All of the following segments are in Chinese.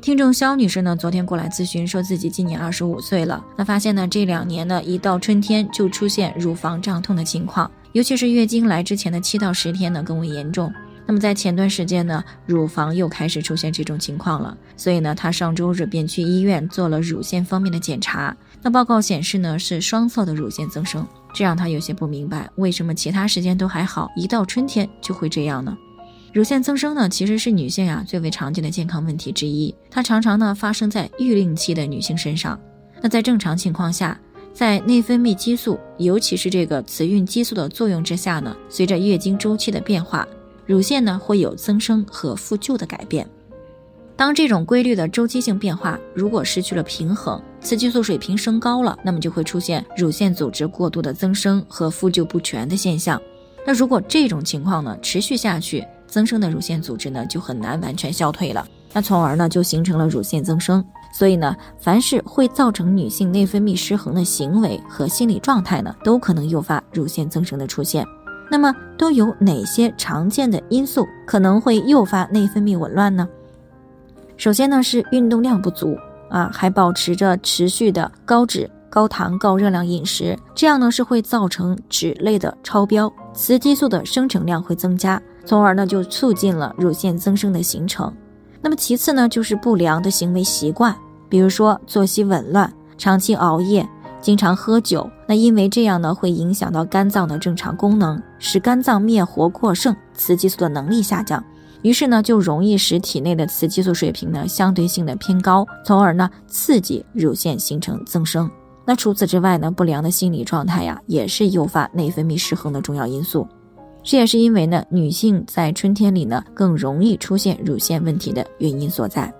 听众肖女士呢，昨天过来咨询，说自己今年二十五岁了，那发现呢，这两年呢，一到春天就出现乳房胀痛的情况，尤其是月经来之前的七到十天呢，更为严重。那么在前段时间呢，乳房又开始出现这种情况了，所以呢，她上周日便去医院做了乳腺方面的检查，那报告显示呢，是双侧的乳腺增生，这让她有些不明白，为什么其他时间都还好，一到春天就会这样呢？乳腺增生呢，其实是女性呀最为常见的健康问题之一。它常常呢发生在育龄期的女性身上。那在正常情况下，在内分泌激素，尤其是这个雌孕激素的作用之下呢，随着月经周期的变化，乳腺呢会有增生和复旧的改变。当这种规律的周期性变化如果失去了平衡，雌激素水平升高了，那么就会出现乳腺组织过度的增生和复旧不全的现象。那如果这种情况呢持续下去，增生的乳腺组织呢就很难完全消退了，那从而呢就形成了乳腺增生。所以呢，凡是会造成女性内分泌失衡的行为和心理状态呢，都可能诱发乳腺增生的出现。那么都有哪些常见的因素可能会诱发内分泌紊乱呢？首先呢是运动量不足啊，还保持着持续的高脂、高糖、高热量饮食，这样呢是会造成脂类的超标，雌激素的生成量会增加。从而呢，就促进了乳腺增生的形成。那么其次呢，就是不良的行为习惯，比如说作息紊乱、长期熬夜、经常喝酒。那因为这样呢，会影响到肝脏的正常功能，使肝脏灭活过剩，雌激素的能力下降，于是呢，就容易使体内的雌激素水平呢相对性的偏高，从而呢刺激乳腺形成增生。那除此之外呢，不良的心理状态呀，也是诱发内分泌失衡的重要因素。这也是因为呢，女性在春天里呢更容易出现乳腺问题的原因所在。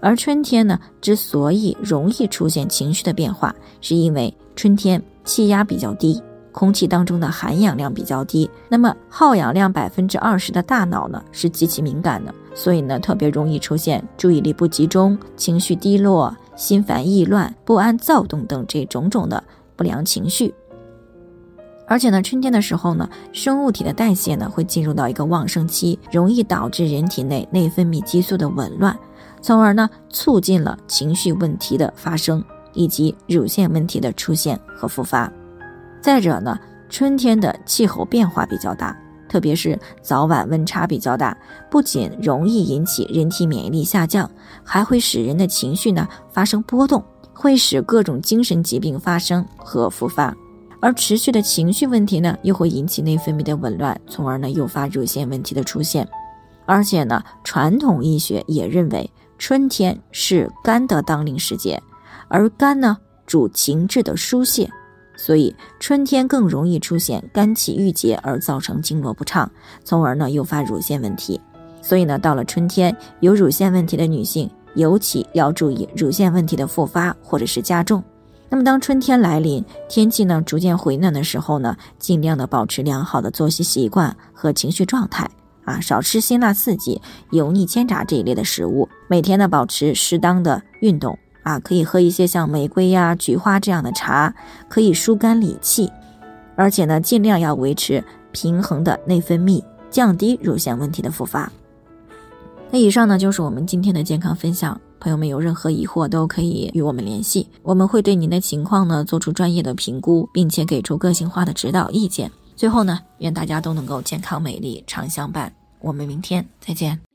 而春天呢之所以容易出现情绪的变化，是因为春天气压比较低，空气当中的含氧量比较低。那么耗氧量百分之二十的大脑呢是极其敏感的，所以呢特别容易出现注意力不集中、情绪低落、心烦意乱、不安躁动等这种种的不良情绪。而且呢，春天的时候呢，生物体的代谢呢会进入到一个旺盛期，容易导致人体内内分泌激素的紊乱，从而呢促进了情绪问题的发生以及乳腺问题的出现和复发。再者呢，春天的气候变化比较大，特别是早晚温差比较大，不仅容易引起人体免疫力下降，还会使人的情绪呢发生波动，会使各种精神疾病发生和复发。而持续的情绪问题呢，又会引起内分泌的紊乱，从而呢诱发乳腺问题的出现。而且呢，传统医学也认为春天是肝的当令时节，而肝呢主情志的疏泄，所以春天更容易出现肝气郁结而造成经络不畅，从而呢诱发乳腺问题。所以呢，到了春天，有乳腺问题的女性尤其要注意乳腺问题的复发或者是加重。那么，当春天来临，天气呢逐渐回暖的时候呢，尽量的保持良好的作息习惯和情绪状态啊，少吃辛辣刺激、油腻煎炸这一类的食物。每天呢，保持适当的运动啊，可以喝一些像玫瑰呀、菊花这样的茶，可以疏肝理气。而且呢，尽量要维持平衡的内分泌，降低乳腺问题的复发。那以上呢，就是我们今天的健康分享。朋友们有任何疑惑都可以与我们联系，我们会对您的情况呢做出专业的评估，并且给出个性化的指导意见。最后呢，愿大家都能够健康美丽常相伴。我们明天再见。